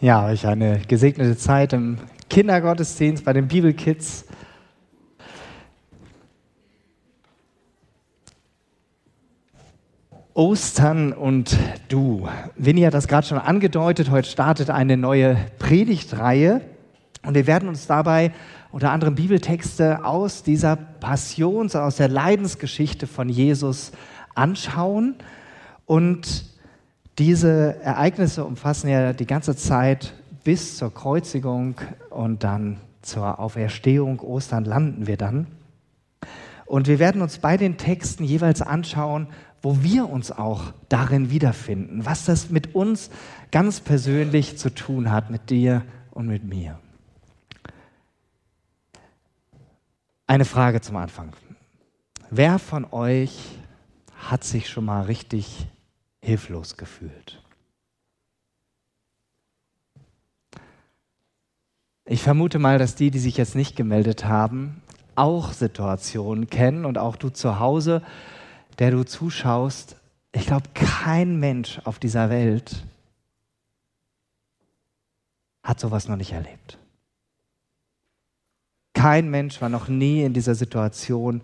Ja, euch eine gesegnete Zeit im Kindergottesdienst bei den Bibelkids. Ostern und du. Winnie hat das gerade schon angedeutet. Heute startet eine neue Predigtreihe und wir werden uns dabei unter anderem Bibeltexte aus dieser Passions-, aus der Leidensgeschichte von Jesus anschauen und diese Ereignisse umfassen ja die ganze Zeit bis zur Kreuzigung und dann zur Auferstehung, Ostern landen wir dann. Und wir werden uns bei den Texten jeweils anschauen, wo wir uns auch darin wiederfinden, was das mit uns ganz persönlich zu tun hat, mit dir und mit mir. Eine Frage zum Anfang. Wer von euch hat sich schon mal richtig hilflos gefühlt. Ich vermute mal, dass die, die sich jetzt nicht gemeldet haben, auch Situationen kennen und auch du zu Hause, der du zuschaust. Ich glaube, kein Mensch auf dieser Welt hat sowas noch nicht erlebt. Kein Mensch war noch nie in dieser Situation,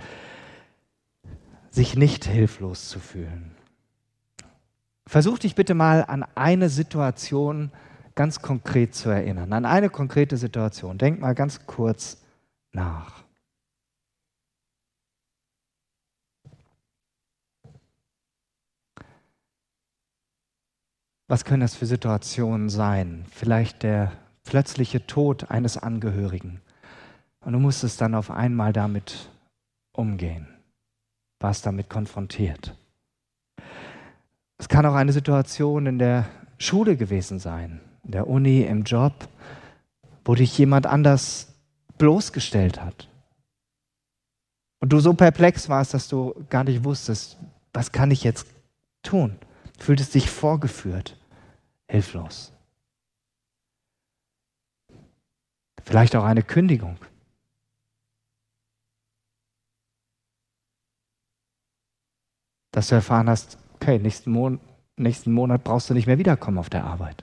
sich nicht hilflos zu fühlen. Versuch dich bitte mal an eine Situation ganz konkret zu erinnern, an eine konkrete Situation. Denk mal ganz kurz nach. Was können das für Situationen sein? Vielleicht der plötzliche Tod eines Angehörigen. Und du musstest dann auf einmal damit umgehen, warst damit konfrontiert. Es kann auch eine Situation in der Schule gewesen sein, in der Uni, im Job, wo dich jemand anders bloßgestellt hat. Und du so perplex warst, dass du gar nicht wusstest, was kann ich jetzt tun? Fühltest dich vorgeführt, hilflos. Vielleicht auch eine Kündigung. Dass du erfahren hast, okay, nächsten, Mon nächsten Monat brauchst du nicht mehr wiederkommen auf der Arbeit.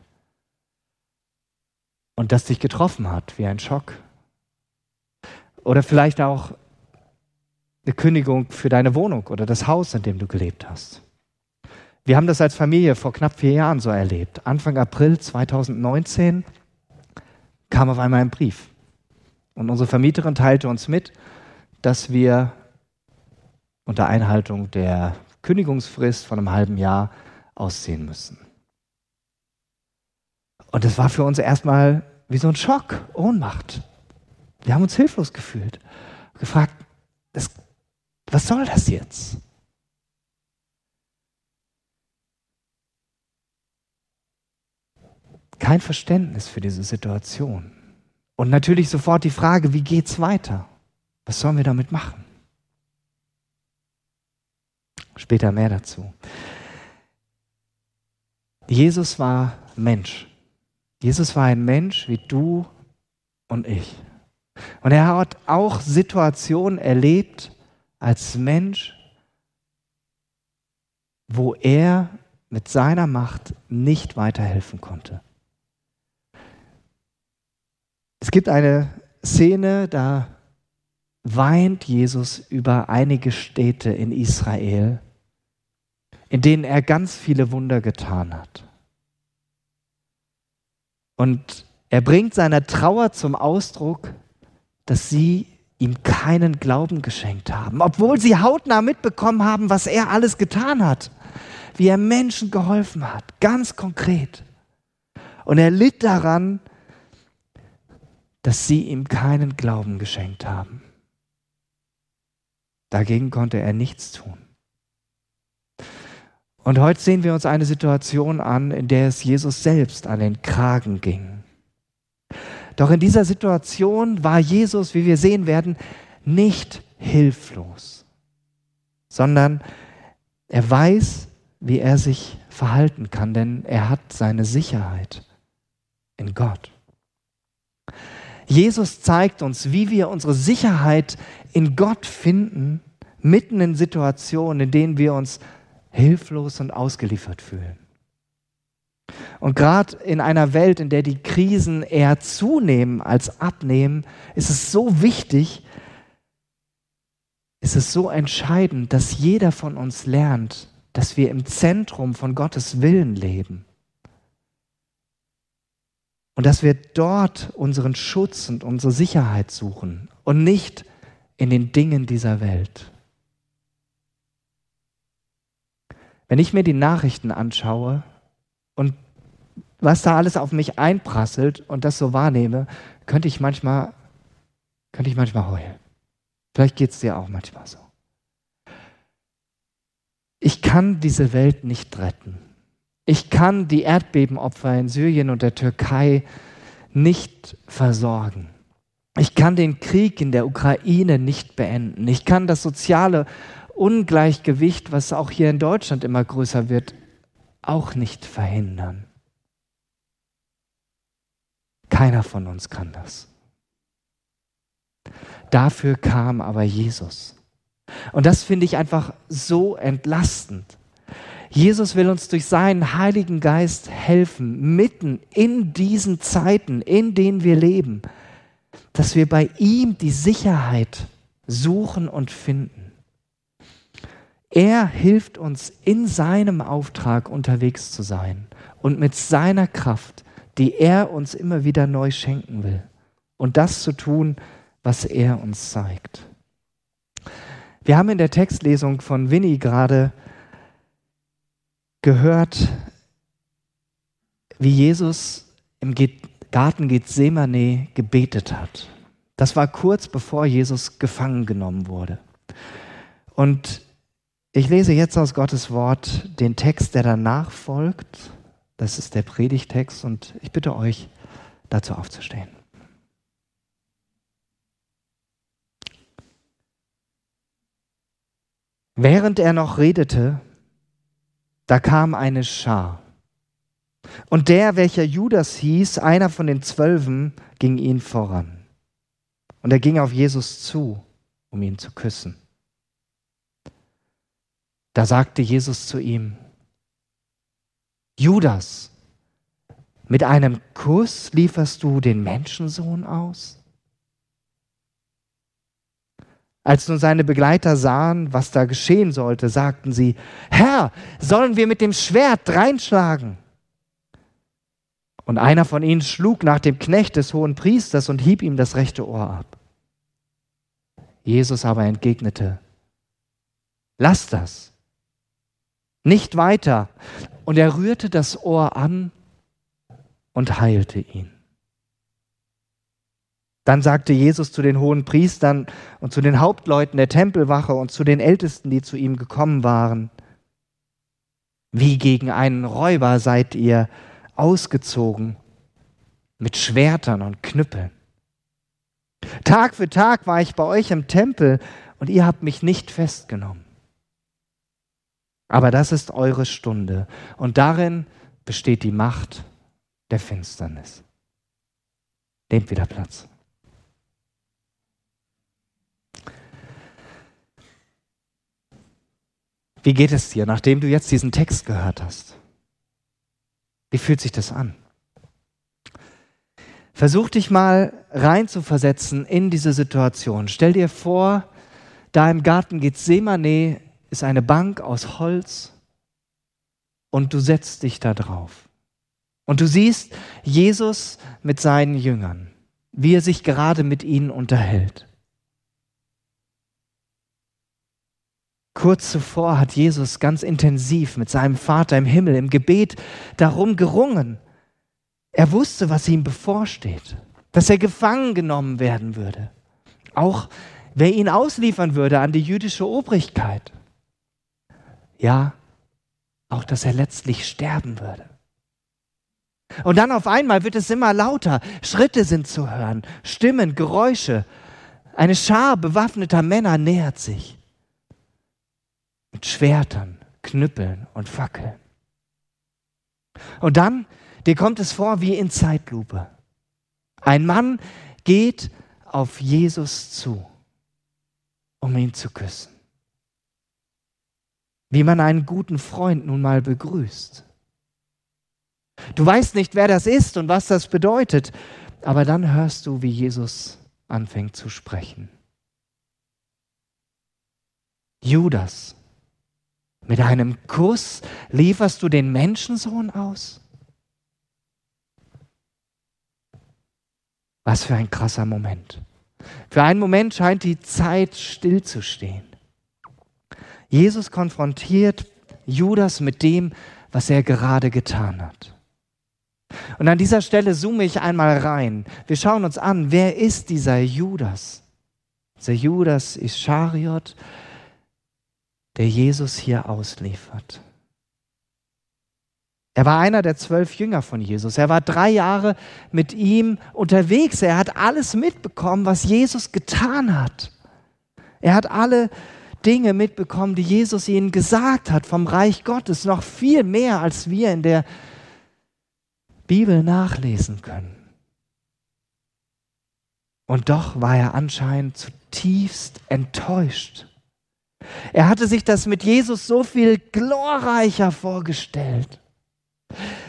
Und das dich getroffen hat, wie ein Schock. Oder vielleicht auch eine Kündigung für deine Wohnung oder das Haus, in dem du gelebt hast. Wir haben das als Familie vor knapp vier Jahren so erlebt. Anfang April 2019 kam auf einmal ein Brief. Und unsere Vermieterin teilte uns mit, dass wir unter Einhaltung der Kündigungsfrist von einem halben Jahr ausziehen müssen. Und das war für uns erstmal wie so ein Schock, Ohnmacht. Wir haben uns hilflos gefühlt, gefragt, das, was soll das jetzt? Kein Verständnis für diese Situation. Und natürlich sofort die Frage, wie geht's weiter? Was sollen wir damit machen? Später mehr dazu. Jesus war Mensch. Jesus war ein Mensch wie du und ich. Und er hat auch Situationen erlebt als Mensch, wo er mit seiner Macht nicht weiterhelfen konnte. Es gibt eine Szene, da weint Jesus über einige Städte in Israel, in denen er ganz viele Wunder getan hat. Und er bringt seiner Trauer zum Ausdruck, dass sie ihm keinen Glauben geschenkt haben, obwohl sie hautnah mitbekommen haben, was er alles getan hat, wie er Menschen geholfen hat, ganz konkret. Und er litt daran, dass sie ihm keinen Glauben geschenkt haben. Dagegen konnte er nichts tun. Und heute sehen wir uns eine Situation an, in der es Jesus selbst an den Kragen ging. Doch in dieser Situation war Jesus, wie wir sehen werden, nicht hilflos, sondern er weiß, wie er sich verhalten kann, denn er hat seine Sicherheit in Gott. Jesus zeigt uns, wie wir unsere Sicherheit in Gott finden, mitten in Situationen, in denen wir uns hilflos und ausgeliefert fühlen. Und gerade in einer Welt, in der die Krisen eher zunehmen als abnehmen, ist es so wichtig, ist es so entscheidend, dass jeder von uns lernt, dass wir im Zentrum von Gottes Willen leben. Und dass wir dort unseren Schutz und unsere Sicherheit suchen und nicht in den Dingen dieser Welt. Wenn ich mir die Nachrichten anschaue und was da alles auf mich einprasselt und das so wahrnehme, könnte ich manchmal, könnte ich manchmal heulen. Vielleicht geht es dir auch manchmal so. Ich kann diese Welt nicht retten. Ich kann die Erdbebenopfer in Syrien und der Türkei nicht versorgen. Ich kann den Krieg in der Ukraine nicht beenden. Ich kann das soziale Ungleichgewicht, was auch hier in Deutschland immer größer wird, auch nicht verhindern. Keiner von uns kann das. Dafür kam aber Jesus. Und das finde ich einfach so entlastend. Jesus will uns durch seinen Heiligen Geist helfen, mitten in diesen Zeiten, in denen wir leben, dass wir bei ihm die Sicherheit suchen und finden. Er hilft uns in seinem Auftrag unterwegs zu sein und mit seiner Kraft die er uns immer wieder neu schenken will. Und das zu tun, was er uns zeigt. Wir haben in der Textlesung von Winnie gerade gehört, wie Jesus im Garten Gethsemane gebetet hat. Das war kurz bevor Jesus gefangen genommen wurde. Und ich lese jetzt aus Gottes Wort den Text, der danach folgt. Das ist der Predigtext und ich bitte euch, dazu aufzustehen. Während er noch redete, da kam eine Schar. Und der, welcher Judas hieß, einer von den Zwölfen, ging ihn voran. Und er ging auf Jesus zu, um ihn zu küssen. Da sagte Jesus zu ihm, Judas, mit einem Kuss lieferst du den Menschensohn aus? Als nun seine Begleiter sahen, was da geschehen sollte, sagten sie, Herr, sollen wir mit dem Schwert reinschlagen? Und einer von ihnen schlug nach dem Knecht des hohen Priesters und hieb ihm das rechte Ohr ab. Jesus aber entgegnete, Lass das, nicht weiter, und er rührte das Ohr an und heilte ihn. Dann sagte Jesus zu den hohen Priestern und zu den Hauptleuten der Tempelwache und zu den Ältesten, die zu ihm gekommen waren, wie gegen einen Räuber seid ihr ausgezogen mit Schwertern und Knüppeln. Tag für Tag war ich bei euch im Tempel und ihr habt mich nicht festgenommen. Aber das ist eure Stunde. Und darin besteht die Macht der Finsternis. Nehmt wieder Platz. Wie geht es dir, nachdem du jetzt diesen Text gehört hast? Wie fühlt sich das an? Versuch dich mal reinzuversetzen in diese Situation. Stell dir vor, da im Garten Gethsemane ist eine Bank aus Holz und du setzt dich da drauf. Und du siehst Jesus mit seinen Jüngern, wie er sich gerade mit ihnen unterhält. Kurz zuvor hat Jesus ganz intensiv mit seinem Vater im Himmel im Gebet darum gerungen. Er wusste, was ihm bevorsteht, dass er gefangen genommen werden würde. Auch wer ihn ausliefern würde an die jüdische Obrigkeit. Ja, auch dass er letztlich sterben würde. Und dann auf einmal wird es immer lauter. Schritte sind zu hören, Stimmen, Geräusche. Eine Schar bewaffneter Männer nähert sich. Mit Schwertern, Knüppeln und Fackeln. Und dann, dir kommt es vor wie in Zeitlupe. Ein Mann geht auf Jesus zu, um ihn zu küssen wie man einen guten Freund nun mal begrüßt. Du weißt nicht, wer das ist und was das bedeutet, aber dann hörst du, wie Jesus anfängt zu sprechen. Judas, mit einem Kuss lieferst du den Menschensohn aus? Was für ein krasser Moment. Für einen Moment scheint die Zeit stillzustehen. Jesus konfrontiert Judas mit dem, was er gerade getan hat. Und an dieser Stelle zoome ich einmal rein. Wir schauen uns an, wer ist dieser Judas? Dieser Judas Ischariot, der Jesus hier ausliefert. Er war einer der zwölf Jünger von Jesus. Er war drei Jahre mit ihm unterwegs. Er hat alles mitbekommen, was Jesus getan hat. Er hat alle Dinge mitbekommen, die Jesus ihnen gesagt hat vom Reich Gottes. Noch viel mehr, als wir in der Bibel nachlesen können. Und doch war er anscheinend zutiefst enttäuscht. Er hatte sich das mit Jesus so viel glorreicher vorgestellt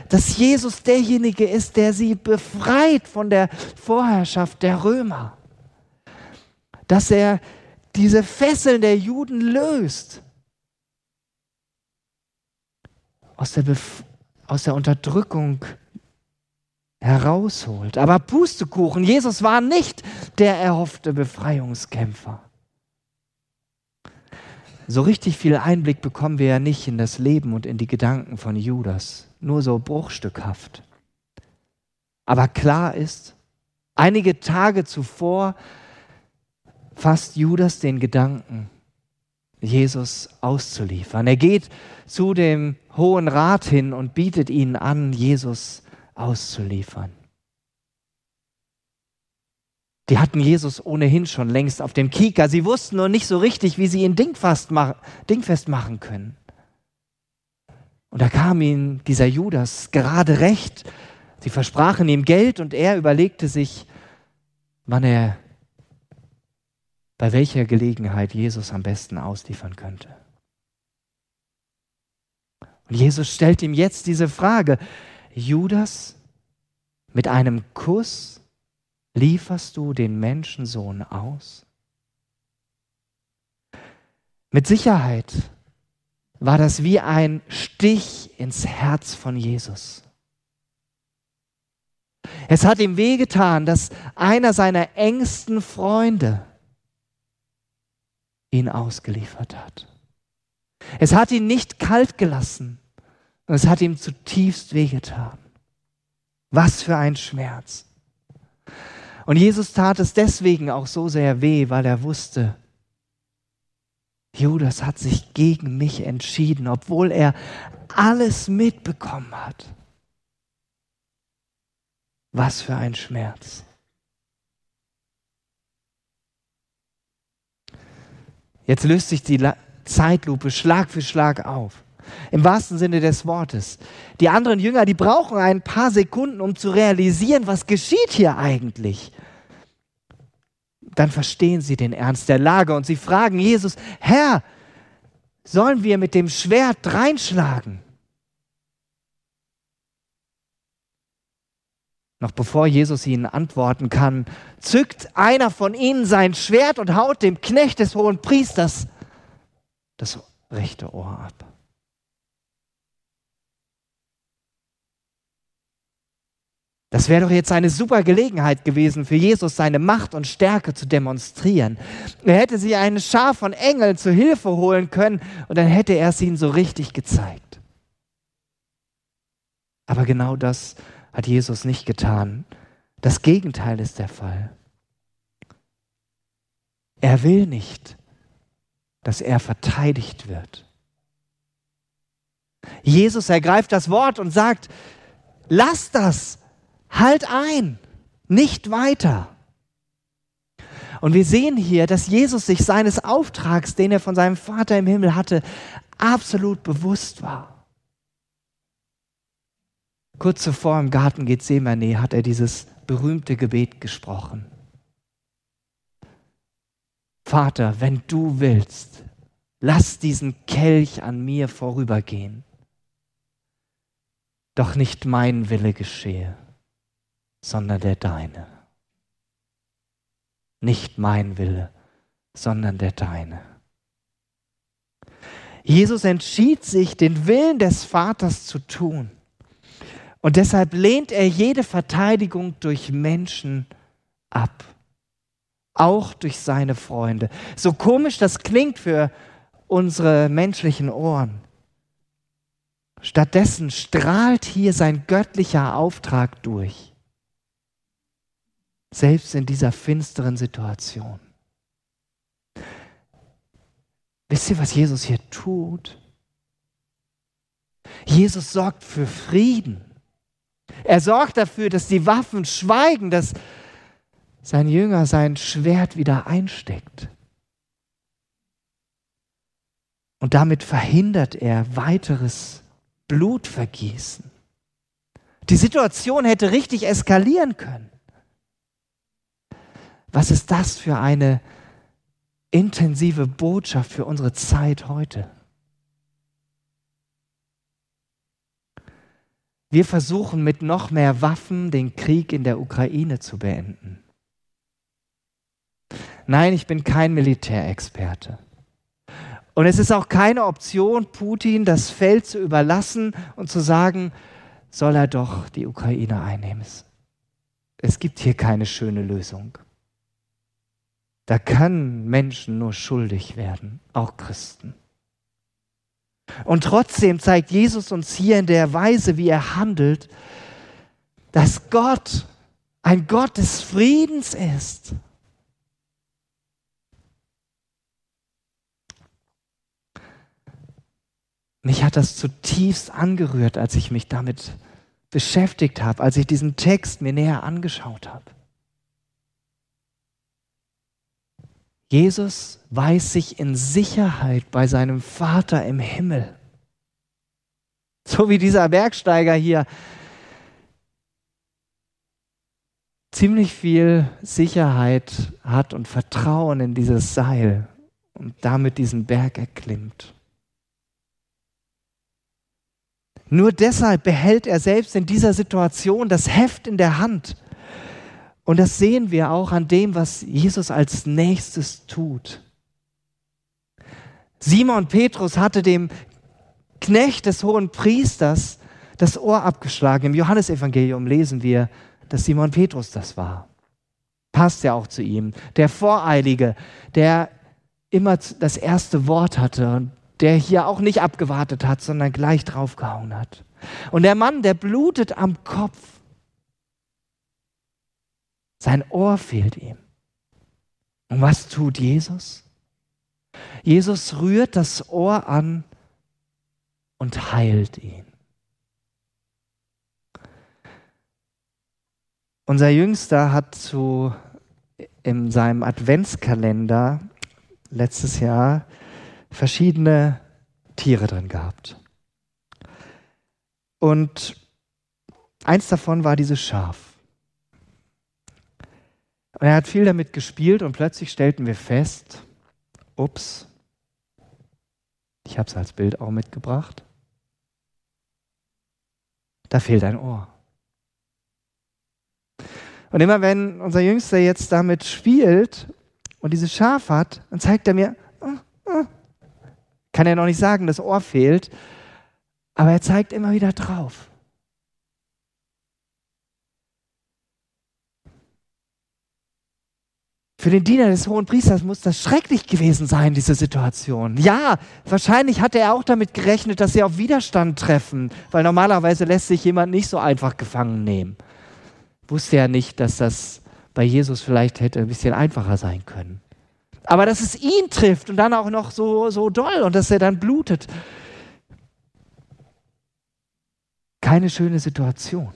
dass Jesus derjenige ist, der sie befreit von der Vorherrschaft der Römer. Dass er diese Fesseln der Juden löst. Aus der, Bef aus der Unterdrückung herausholt. Aber Pustekuchen, Jesus war nicht der erhoffte Befreiungskämpfer. So richtig viel Einblick bekommen wir ja nicht in das Leben und in die Gedanken von Judas nur so bruchstückhaft. Aber klar ist, einige Tage zuvor fasst Judas den Gedanken, Jesus auszuliefern. Er geht zu dem Hohen Rat hin und bietet ihnen an, Jesus auszuliefern. Die hatten Jesus ohnehin schon längst auf dem Kieker. Sie wussten nur nicht so richtig, wie sie ihn dingfest machen können. Und da kam ihm dieser Judas gerade recht. Sie versprachen ihm Geld und er überlegte sich, wann er bei welcher Gelegenheit Jesus am besten ausliefern könnte. Und Jesus stellt ihm jetzt diese Frage, Judas, mit einem Kuss lieferst du den Menschensohn aus? Mit Sicherheit war das wie ein Stich ins Herz von Jesus. Es hat ihm wehgetan, dass einer seiner engsten Freunde ihn ausgeliefert hat. Es hat ihn nicht kalt gelassen und es hat ihm zutiefst wehgetan. Was für ein Schmerz. Und Jesus tat es deswegen auch so sehr weh, weil er wusste, Judas hat sich gegen mich entschieden, obwohl er alles mitbekommen hat. Was für ein Schmerz. Jetzt löst sich die Zeitlupe Schlag für Schlag auf. Im wahrsten Sinne des Wortes. Die anderen Jünger, die brauchen ein paar Sekunden, um zu realisieren, was geschieht hier eigentlich dann verstehen sie den Ernst der Lage und sie fragen Jesus, Herr, sollen wir mit dem Schwert reinschlagen? Noch bevor Jesus ihnen antworten kann, zückt einer von ihnen sein Schwert und haut dem Knecht des hohen Priesters das rechte Ohr ab. Das wäre doch jetzt eine super Gelegenheit gewesen für Jesus, seine Macht und Stärke zu demonstrieren. Er hätte sich eine Schar von Engeln zu Hilfe holen können und dann hätte er es ihnen so richtig gezeigt. Aber genau das hat Jesus nicht getan. Das Gegenteil ist der Fall. Er will nicht, dass er verteidigt wird. Jesus ergreift das Wort und sagt, lass das, Halt ein, nicht weiter. Und wir sehen hier, dass Jesus sich seines Auftrags, den er von seinem Vater im Himmel hatte, absolut bewusst war. Kurz zuvor im Garten Gethsemane hat er dieses berühmte Gebet gesprochen. Vater, wenn du willst, lass diesen Kelch an mir vorübergehen. Doch nicht mein Wille geschehe, sondern der deine. Nicht mein Wille, sondern der deine. Jesus entschied sich, den Willen des Vaters zu tun. Und deshalb lehnt er jede Verteidigung durch Menschen ab. Auch durch seine Freunde. So komisch das klingt für unsere menschlichen Ohren. Stattdessen strahlt hier sein göttlicher Auftrag durch. Selbst in dieser finsteren Situation. Wisst ihr, was Jesus hier tut? Jesus sorgt für Frieden. Er sorgt dafür, dass die Waffen schweigen, dass sein Jünger sein Schwert wieder einsteckt. Und damit verhindert er weiteres Blutvergießen. Die Situation hätte richtig eskalieren können. Was ist das für eine intensive Botschaft für unsere Zeit heute. Wir versuchen mit noch mehr Waffen den Krieg in der Ukraine zu beenden. Nein, ich bin kein Militärexperte. Und es ist auch keine Option, Putin das Feld zu überlassen und zu sagen, soll er doch die Ukraine einnehmen. Es gibt hier keine schöne Lösung. Da können Menschen nur schuldig werden, auch Christen. Und trotzdem zeigt Jesus uns hier in der Weise, wie er handelt, dass Gott ein Gott des Friedens ist. Mich hat das zutiefst angerührt, als ich mich damit beschäftigt habe, als ich diesen Text mir näher angeschaut habe. Jesus weiß sich in Sicherheit bei seinem Vater im Himmel. So wie dieser Bergsteiger hier ziemlich viel Sicherheit hat und Vertrauen in dieses Seil und damit diesen Berg erklimmt. Nur deshalb behält er selbst in dieser Situation das Heft in der Hand und das sehen wir auch an dem, was Jesus als nächstes tut. Simon Petrus hatte dem Knecht des hohen Priesters das Ohr abgeschlagen. Im Johannesevangelium lesen wir, dass Simon Petrus das war. Passt ja auch zu ihm. Der Voreilige, der immer das erste Wort hatte und der hier auch nicht abgewartet hat, sondern gleich draufgehauen hat. Und der Mann, der blutet am Kopf. Sein Ohr fehlt ihm. Und was tut Jesus? Jesus rührt das Ohr an und heilt ihn. Unser Jüngster hat zu, in seinem Adventskalender letztes Jahr verschiedene Tiere drin gehabt. Und eins davon war dieses Schaf. Und er hat viel damit gespielt und plötzlich stellten wir fest, ups, ich habe es als Bild auch mitgebracht, da fehlt ein Ohr. Und immer wenn unser Jüngster jetzt damit spielt und dieses Schaf hat, dann zeigt er mir, oh, oh. kann er noch nicht sagen, das Ohr fehlt, aber er zeigt immer wieder drauf. Für den Diener des hohen Priesters muss das schrecklich gewesen sein, diese Situation. Ja, wahrscheinlich hatte er auch damit gerechnet, dass sie auf Widerstand treffen, weil normalerweise lässt sich jemand nicht so einfach gefangen nehmen. Wusste er nicht, dass das bei Jesus vielleicht hätte ein bisschen einfacher sein können. Aber dass es ihn trifft und dann auch noch so, so doll und dass er dann blutet. Keine schöne Situation.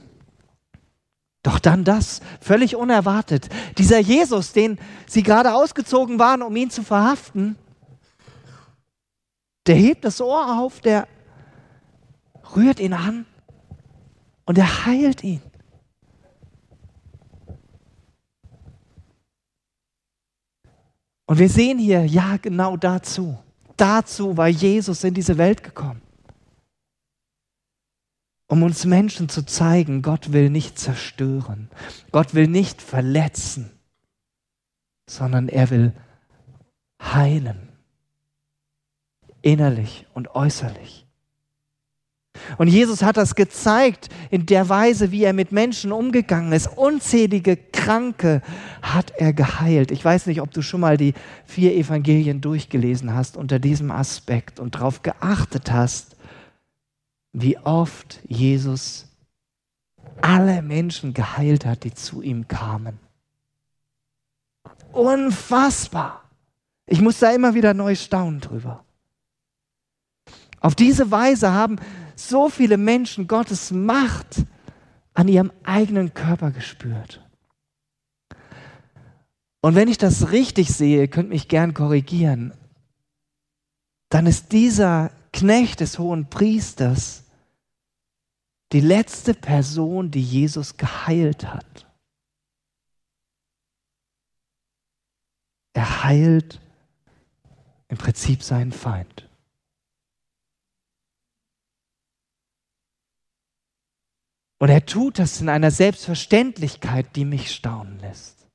Doch dann das, völlig unerwartet. Dieser Jesus, den sie gerade ausgezogen waren, um ihn zu verhaften, der hebt das Ohr auf, der rührt ihn an und er heilt ihn. Und wir sehen hier, ja, genau dazu. Dazu war Jesus in diese Welt gekommen. Um uns Menschen zu zeigen, Gott will nicht zerstören, Gott will nicht verletzen, sondern er will heilen, innerlich und äußerlich. Und Jesus hat das gezeigt in der Weise, wie er mit Menschen umgegangen ist. Unzählige Kranke hat er geheilt. Ich weiß nicht, ob du schon mal die vier Evangelien durchgelesen hast unter diesem Aspekt und darauf geachtet hast, wie oft Jesus alle Menschen geheilt hat, die zu ihm kamen. Unfassbar. Ich muss da immer wieder neu staunen drüber. Auf diese Weise haben so viele Menschen Gottes Macht an ihrem eigenen Körper gespürt. Und wenn ich das richtig sehe, ihr könnt mich gern korrigieren, dann ist dieser Knecht des hohen Priesters die letzte Person, die Jesus geheilt hat. Er heilt im Prinzip seinen Feind. Und er tut das in einer Selbstverständlichkeit, die mich staunen lässt.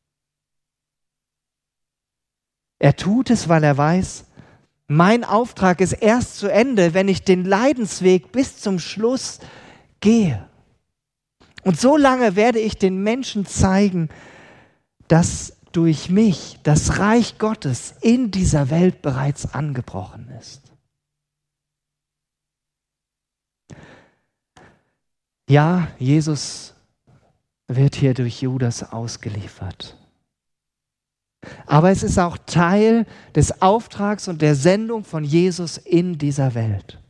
Er tut es, weil er weiß, mein Auftrag ist erst zu Ende, wenn ich den Leidensweg bis zum Schluss gehe. Und so lange werde ich den Menschen zeigen, dass durch mich das Reich Gottes in dieser Welt bereits angebrochen ist. Ja, Jesus wird hier durch Judas ausgeliefert. Aber es ist auch Teil des Auftrags und der Sendung von Jesus in dieser Welt.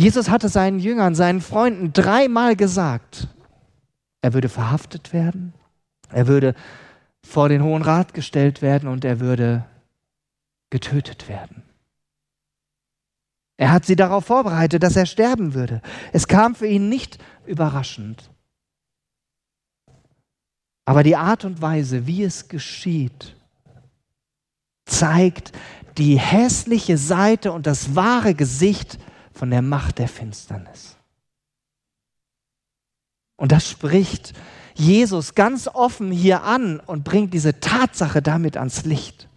Jesus hatte seinen Jüngern, seinen Freunden dreimal gesagt, er würde verhaftet werden, er würde vor den Hohen Rat gestellt werden und er würde getötet werden. Er hat sie darauf vorbereitet, dass er sterben würde. Es kam für ihn nicht überraschend. Aber die Art und Weise, wie es geschieht, zeigt die hässliche Seite und das wahre Gesicht von der Macht der Finsternis. Und das spricht Jesus ganz offen hier an und bringt diese Tatsache damit ans Licht.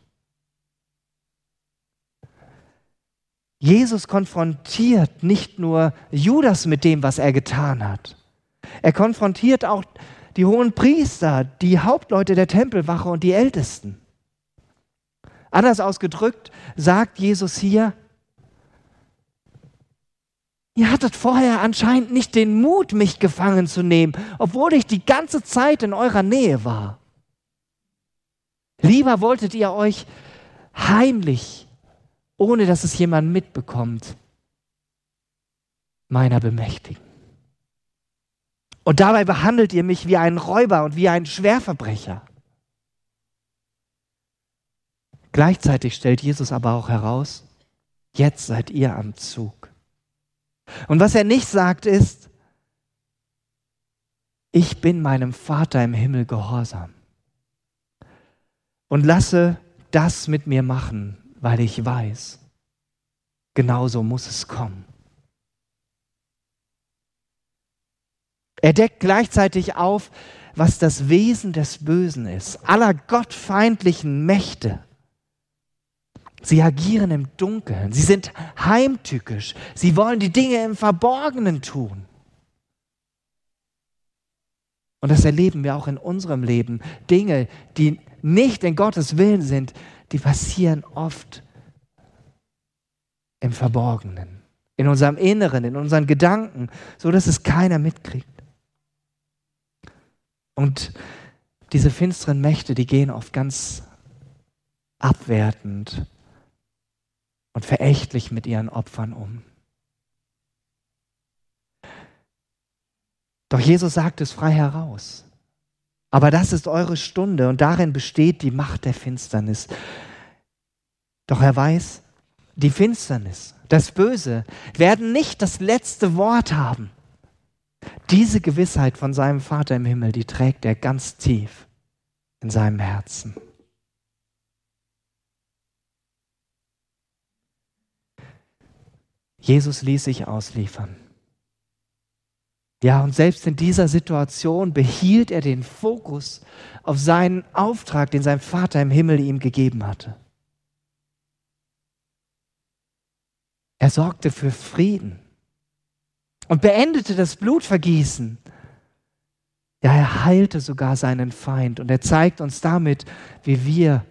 Jesus konfrontiert nicht nur Judas mit dem, was er getan hat. Er konfrontiert auch die hohen Priester, die Hauptleute der Tempelwache und die Ältesten. Anders ausgedrückt sagt Jesus hier, ihr hattet vorher anscheinend nicht den Mut, mich gefangen zu nehmen, obwohl ich die ganze Zeit in eurer Nähe war. Lieber wolltet ihr euch heimlich ohne dass es jemand mitbekommt, meiner bemächtigen. Und dabei behandelt ihr mich wie einen Räuber und wie einen Schwerverbrecher. Gleichzeitig stellt Jesus aber auch heraus, jetzt seid ihr am Zug. Und was er nicht sagt ist, ich bin meinem Vater im Himmel gehorsam und lasse das mit mir machen, weil ich weiß, genauso muss es kommen. Er deckt gleichzeitig auf, was das Wesen des Bösen ist, aller gottfeindlichen Mächte. Sie agieren im Dunkeln, sie sind heimtückisch, sie wollen die Dinge im Verborgenen tun. Und das erleben wir auch in unserem Leben. Dinge, die nicht in Gottes Willen sind, die passieren oft im Verborgenen, in unserem Inneren, in unseren Gedanken, so dass es keiner mitkriegt. Und diese finsteren Mächte, die gehen oft ganz abwertend und verächtlich mit ihren Opfern um. Doch Jesus sagt es frei heraus. Aber das ist eure Stunde und darin besteht die Macht der Finsternis. Doch er weiß, die Finsternis, das Böse werden nicht das letzte Wort haben. Diese Gewissheit von seinem Vater im Himmel, die trägt er ganz tief in seinem Herzen. Jesus ließ sich ausliefern. Ja, und selbst in dieser Situation behielt er den Fokus auf seinen Auftrag, den sein Vater im Himmel ihm gegeben hatte. Er sorgte für Frieden und beendete das Blutvergießen. Ja, er heilte sogar seinen Feind und er zeigt uns damit, wie wir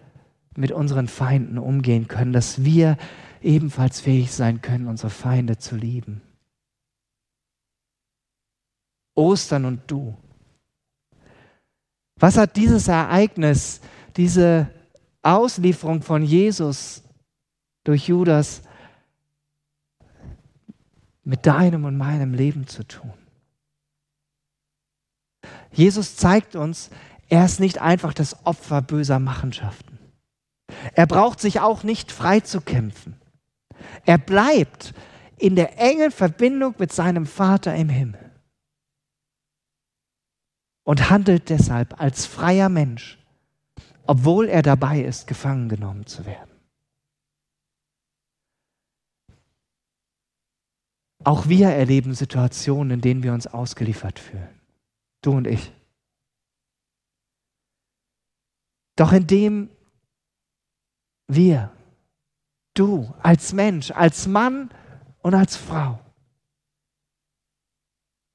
mit unseren Feinden umgehen können, dass wir ebenfalls fähig sein können, unsere Feinde zu lieben. Ostern und du. Was hat dieses Ereignis, diese Auslieferung von Jesus durch Judas mit deinem und meinem Leben zu tun? Jesus zeigt uns, er ist nicht einfach das Opfer böser Machenschaften. Er braucht sich auch nicht frei zu kämpfen. Er bleibt in der engen Verbindung mit seinem Vater im Himmel und handelt deshalb als freier Mensch, obwohl er dabei ist, gefangen genommen zu werden. Auch wir erleben Situationen, in denen wir uns ausgeliefert fühlen. Du und ich. Doch indem wir, du als Mensch, als Mann und als Frau,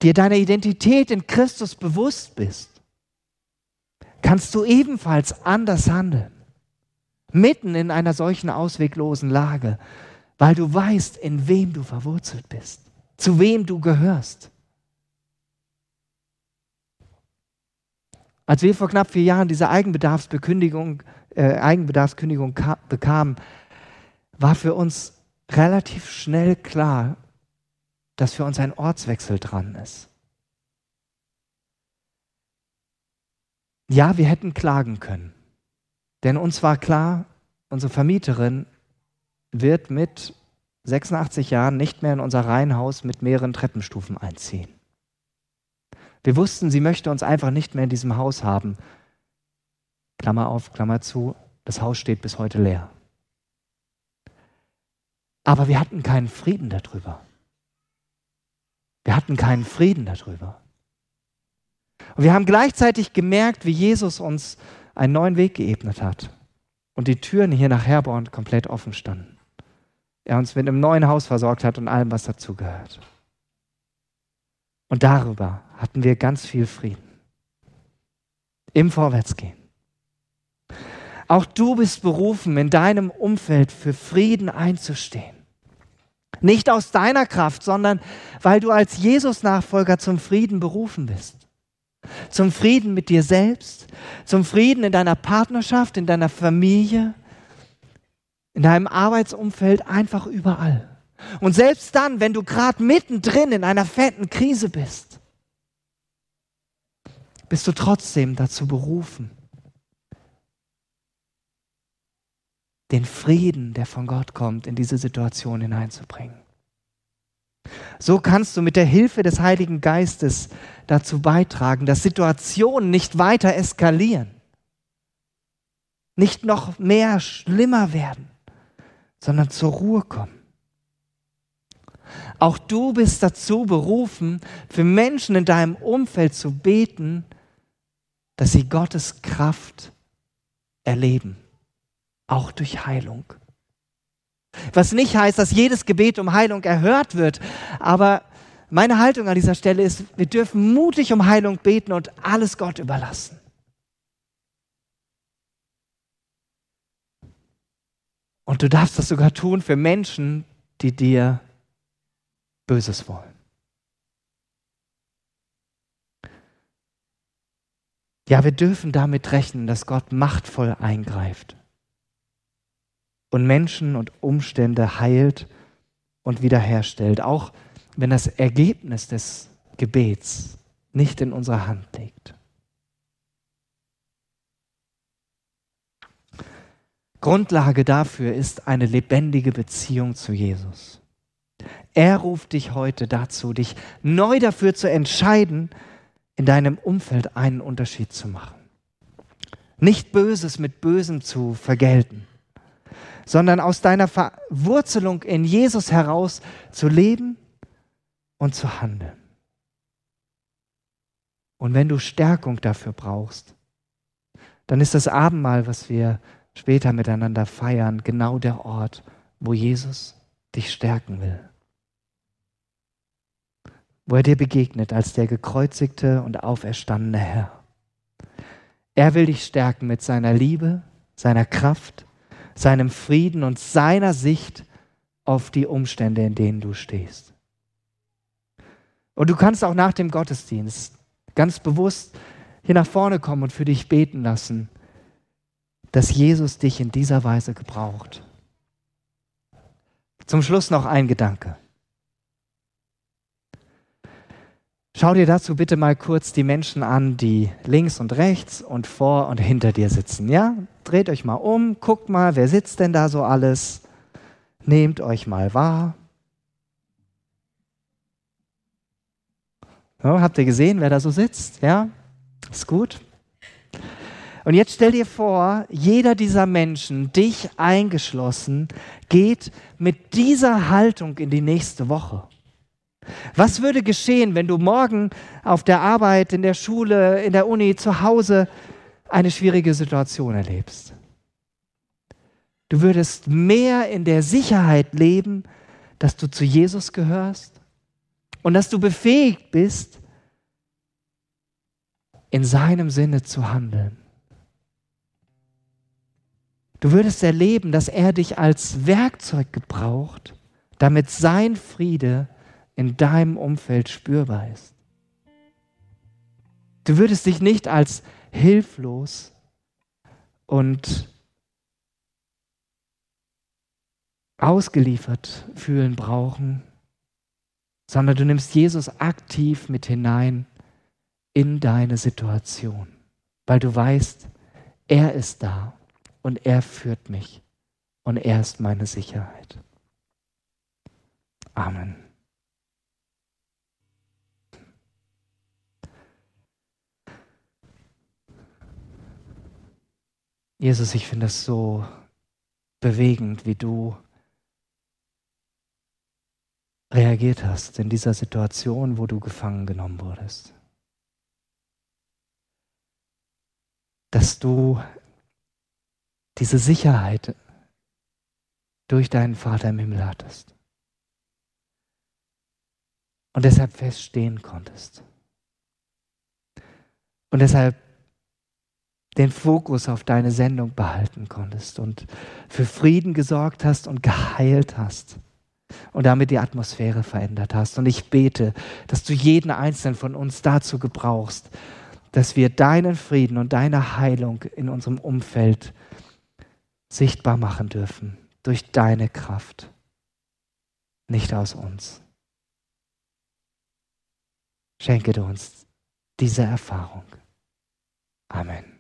dir deiner Identität in Christus bewusst bist, kannst du ebenfalls anders handeln. Mitten in einer solchen ausweglosen Lage, weil du weißt, in wem du verwurzelt bist, zu wem du gehörst. Als wir vor knapp vier Jahren diese Eigenbedarfsbekündigung, äh, Eigenbedarfskündigung bekamen, war für uns relativ schnell klar, dass für uns ein Ortswechsel dran ist. Ja, wir hätten klagen können, denn uns war klar, unsere Vermieterin wird mit 86 Jahren nicht mehr in unser Reihenhaus mit mehreren Treppenstufen einziehen. Wir wussten, sie möchte uns einfach nicht mehr in diesem Haus haben. Klammer auf, Klammer zu, das Haus steht bis heute leer. Aber wir hatten keinen Frieden darüber. Wir hatten keinen Frieden darüber. Und wir haben gleichzeitig gemerkt, wie Jesus uns einen neuen Weg geebnet hat und die Türen hier nach Herborn komplett offen standen. Er uns mit einem neuen Haus versorgt hat und allem, was dazugehört. Und darüber hatten wir ganz viel Frieden. Im Vorwärtsgehen. Auch du bist berufen, in deinem Umfeld für Frieden einzustehen. Nicht aus deiner Kraft, sondern weil du als Jesus-Nachfolger zum Frieden berufen bist. Zum Frieden mit dir selbst, zum Frieden in deiner Partnerschaft, in deiner Familie, in deinem Arbeitsumfeld, einfach überall. Und selbst dann, wenn du gerade mittendrin in einer fetten Krise bist, bist du trotzdem dazu berufen, den Frieden, der von Gott kommt, in diese Situation hineinzubringen. So kannst du mit der Hilfe des Heiligen Geistes dazu beitragen, dass Situationen nicht weiter eskalieren, nicht noch mehr schlimmer werden, sondern zur Ruhe kommen. Auch du bist dazu berufen, für Menschen in deinem Umfeld zu beten, dass sie Gottes Kraft erleben auch durch Heilung. Was nicht heißt, dass jedes Gebet um Heilung erhört wird, aber meine Haltung an dieser Stelle ist, wir dürfen mutig um Heilung beten und alles Gott überlassen. Und du darfst das sogar tun für Menschen, die dir Böses wollen. Ja, wir dürfen damit rechnen, dass Gott machtvoll eingreift und Menschen und Umstände heilt und wiederherstellt, auch wenn das Ergebnis des Gebets nicht in unserer Hand liegt. Grundlage dafür ist eine lebendige Beziehung zu Jesus. Er ruft dich heute dazu, dich neu dafür zu entscheiden, in deinem Umfeld einen Unterschied zu machen. Nicht Böses mit Bösem zu vergelten, sondern aus deiner Verwurzelung in Jesus heraus zu leben und zu handeln. Und wenn du Stärkung dafür brauchst, dann ist das Abendmahl, was wir später miteinander feiern, genau der Ort, wo Jesus dich stärken will. Wo er dir begegnet als der gekreuzigte und auferstandene Herr. Er will dich stärken mit seiner Liebe, seiner Kraft, seinem Frieden und seiner Sicht auf die Umstände, in denen du stehst. Und du kannst auch nach dem Gottesdienst ganz bewusst hier nach vorne kommen und für dich beten lassen, dass Jesus dich in dieser Weise gebraucht. Zum Schluss noch ein Gedanke. Schau dir dazu bitte mal kurz die Menschen an, die links und rechts und vor und hinter dir sitzen. Ja, dreht euch mal um, guckt mal, wer sitzt denn da so alles? Nehmt euch mal wahr. So, habt ihr gesehen, wer da so sitzt? Ja, ist gut. Und jetzt stell dir vor, jeder dieser Menschen, dich eingeschlossen, geht mit dieser Haltung in die nächste Woche. Was würde geschehen, wenn du morgen auf der Arbeit, in der Schule, in der Uni, zu Hause eine schwierige Situation erlebst? Du würdest mehr in der Sicherheit leben, dass du zu Jesus gehörst und dass du befähigt bist, in seinem Sinne zu handeln. Du würdest erleben, dass er dich als Werkzeug gebraucht, damit sein Friede in deinem Umfeld spürbar ist. Du würdest dich nicht als hilflos und ausgeliefert fühlen brauchen, sondern du nimmst Jesus aktiv mit hinein in deine Situation, weil du weißt, er ist da und er führt mich und er ist meine Sicherheit. Amen. Jesus, ich finde es so bewegend, wie du reagiert hast in dieser Situation, wo du gefangen genommen wurdest. Dass du diese Sicherheit durch deinen Vater im Himmel hattest. Und deshalb feststehen konntest. Und deshalb den Fokus auf deine Sendung behalten konntest und für Frieden gesorgt hast und geheilt hast und damit die Atmosphäre verändert hast. Und ich bete, dass du jeden einzelnen von uns dazu gebrauchst, dass wir deinen Frieden und deine Heilung in unserem Umfeld sichtbar machen dürfen durch deine Kraft, nicht aus uns. Schenke du uns diese Erfahrung. Amen.